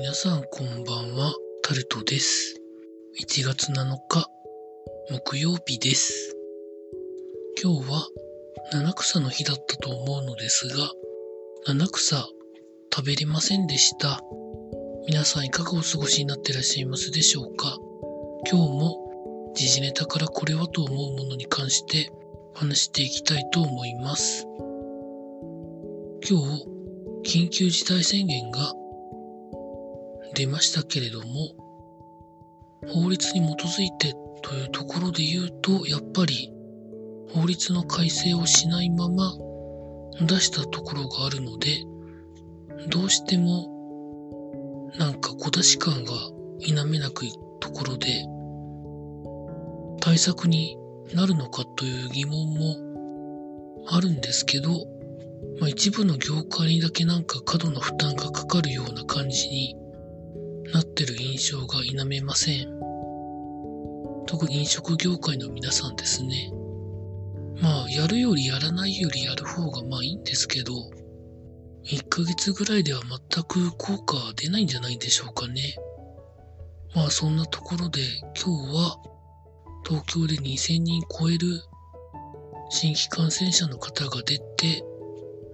皆さんこんばんは、タルトです。1月7日、木曜日です。今日は七草の日だったと思うのですが、七草食べれませんでした。皆さんいかがお過ごしになっていらっしゃいますでしょうか？今日も時事ネタからこれはと思うものに関して話していきたいと思います。今日、緊急事態宣言が出ましたけれども、法律に基づいてというところで言うと、やっぱり法律の改正をしないまま出したところがあるので、どうしてもなんか小出し感が否めなくところで、対策になるのかという疑問もあるんですけど、まあ、一部の業界にだけなんか過度な負担がかかるような感じになってる印象が否めません。特に飲食業界の皆さんですね。まあ、やるよりやらないよりやる方がまあいいんですけど、1ヶ月ぐらいでは全く効果は出ないんじゃないでしょうかね。まあそんなところで今日は東京で2000人超える新規感染者の方が出て、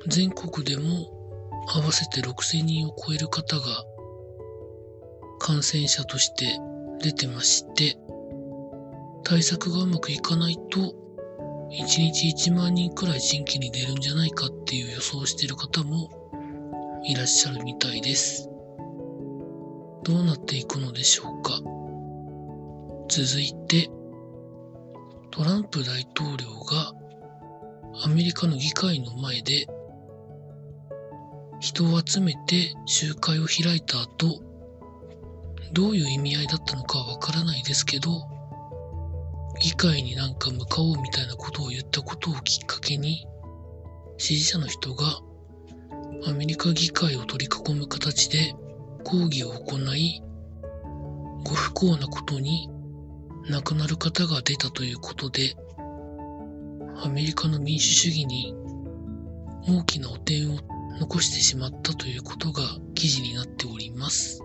全国でも合わせて6000人を超える方が感染者として出てまして、対策がうまくいかないと、1日1万人くらい新規に出るんじゃないかっていう予想してる方もいらっしゃるみたいです。どうなっていくのでしょうか。続いて、トランプ大統領がアメリカの議会の前で人を集めて集会を開いた後、どういう意味合いだったのかはわからないですけど、議会になんか向かおうみたいなことを言ったことをきっかけに、支持者の人がアメリカ議会を取り囲む形で抗議を行い、ご不幸なことに亡くなる方が出たということで、アメリカの民主主義に大きな汚点を残してしまったということが記事になっております。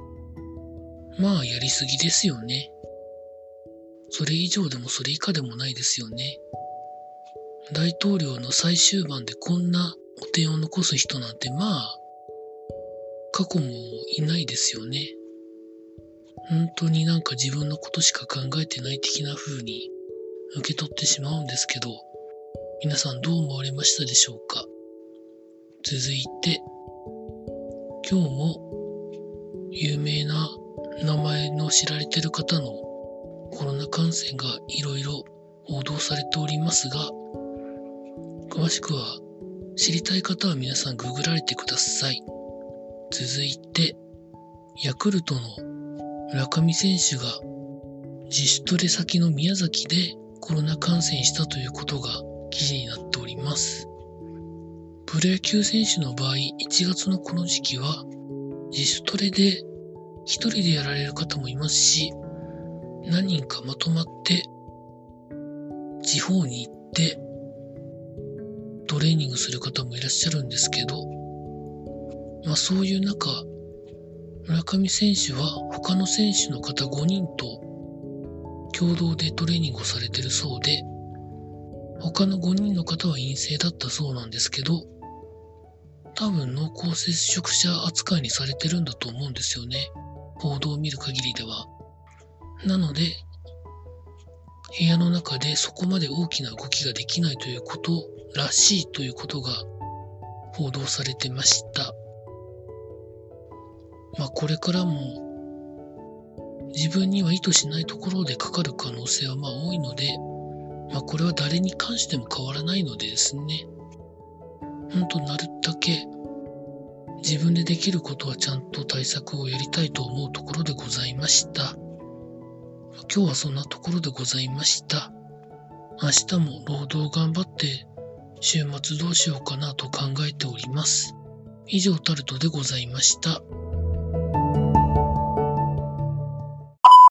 まあやりすぎですよね。それ以上でもそれ以下でもないですよね。大統領の最終盤でこんな汚点を残す人なんてまあ過去もいないですよね。本当になんか自分のことしか考えてない的な風に受け取ってしまうんですけど、皆さんどう思われましたでしょうか？続いて、今日も有名な名前の知られてる方のコロナ感染がいろいろ報道されておりますが、詳しくは知りたい方は皆さんググられてください。続いて、ヤクルトの村上選手が自主トレ先の宮崎でコロナ感染したということが記事になっております。プロ野球選手の場合、1月のこの時期は自主トレで一人でやられる方もいますし、何人かまとまって地方に行ってトレーニングする方もいらっしゃるんですけど、まあそういう中、村上選手は他の選手の方5人と共同でトレーニングをされてるそうで、他の5人の方は陰性だったそうなんですけど、多分濃厚接触者扱いにされてるんだと思うんですよね。報道を見る限りでは。なので、部屋の中でそこまで大きな動きができないということらしいということが報道されてました。まあこれからも自分には意図しないところでかかる可能性はまあ多いので、まあこれは誰に関しても変わらないのでですね。ほんとなるだけ自分でできることはちゃんと対策をやりたいと思うところでございました。今日はそんなところでございました。明日も労働頑張って週末どうしようかなと考えております。以上タルトでございました。